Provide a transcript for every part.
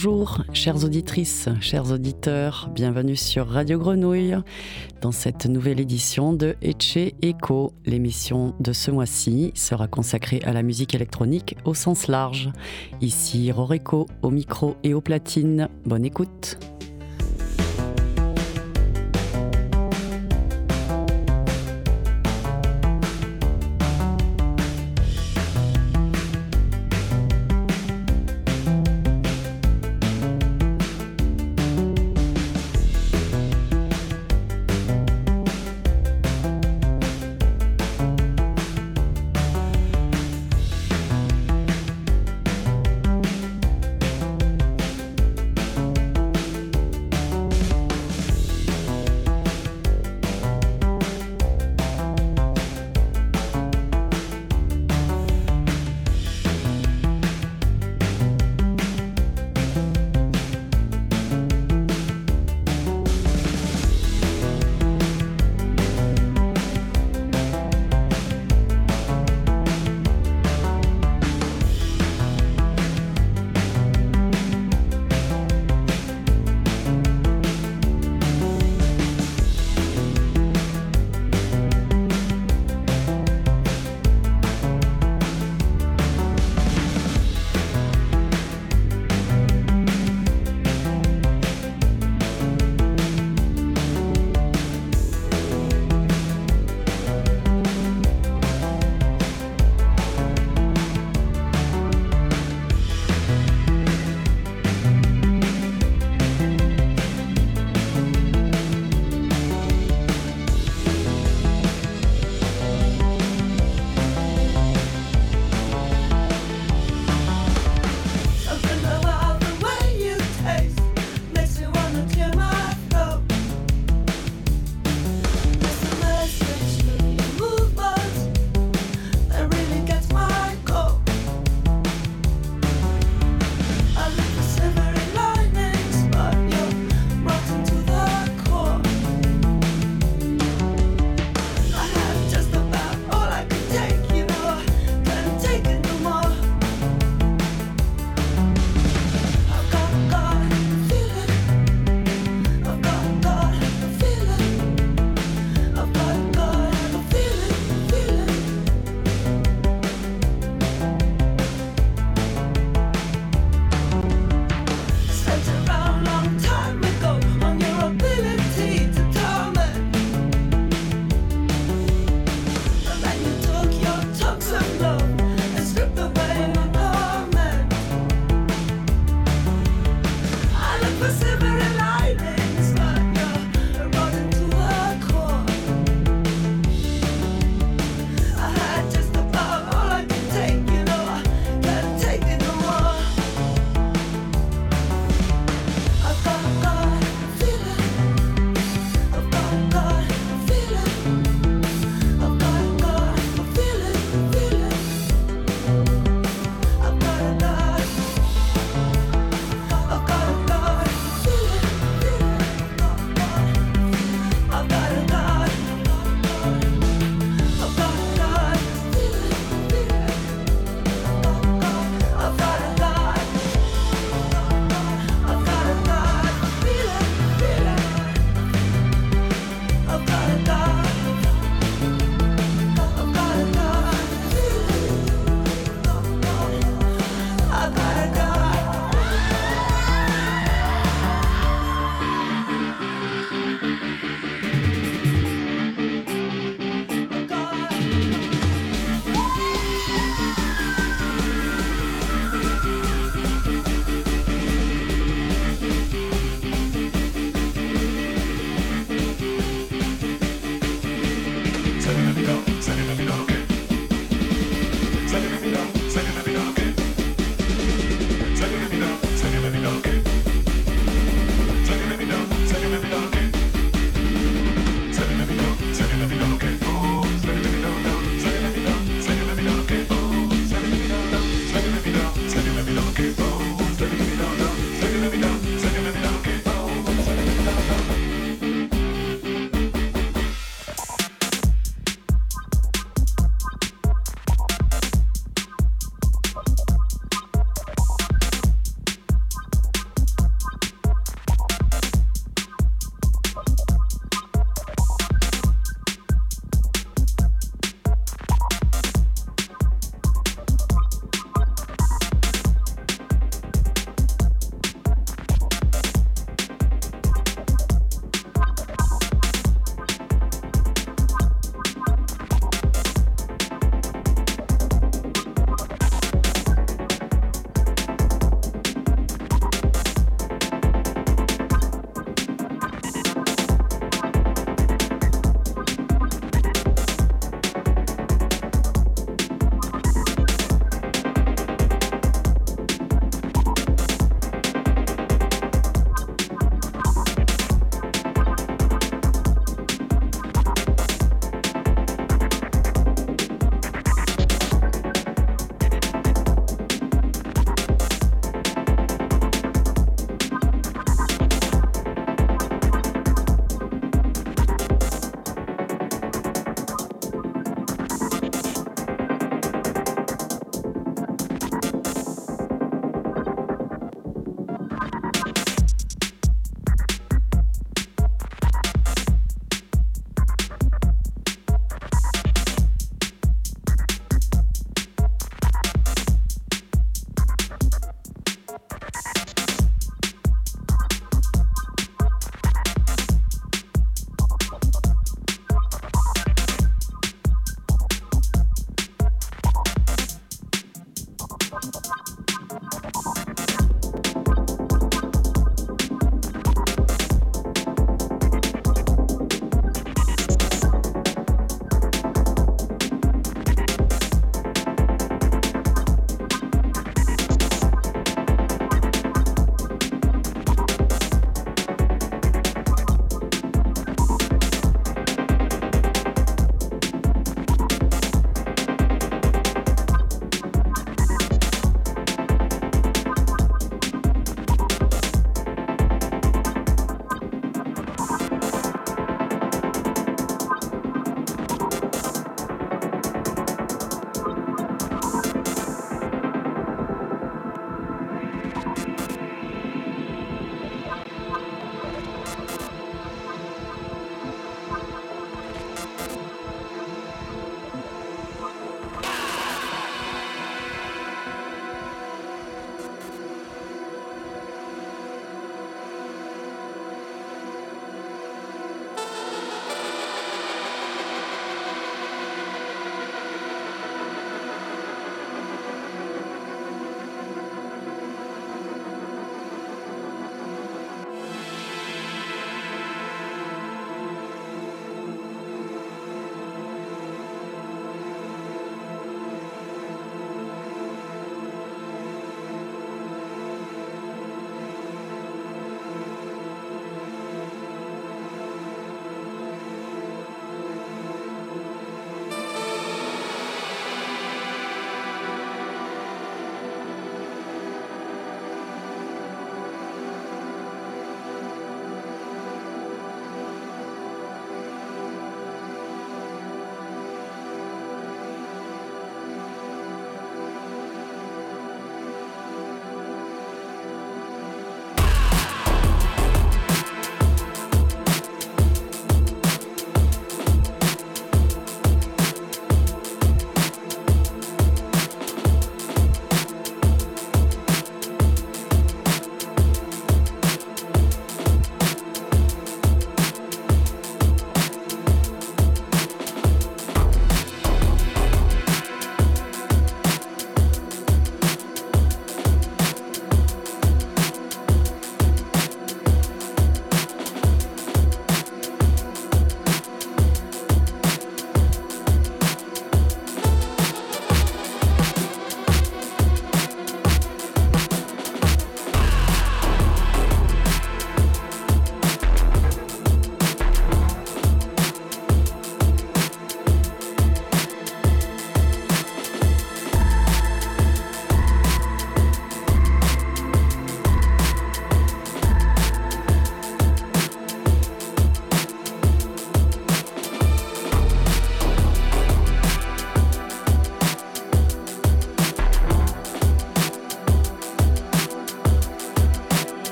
Bonjour, chères auditrices, chers auditeurs, bienvenue sur Radio Grenouille dans cette nouvelle édition de Etche Echo. L'émission de ce mois-ci sera consacrée à la musique électronique au sens large. Ici Rorico au micro et aux platines. Bonne écoute.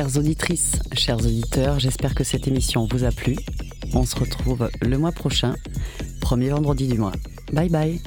Chères auditrices, chers auditeurs, j'espère que cette émission vous a plu. On se retrouve le mois prochain, premier vendredi du mois. Bye bye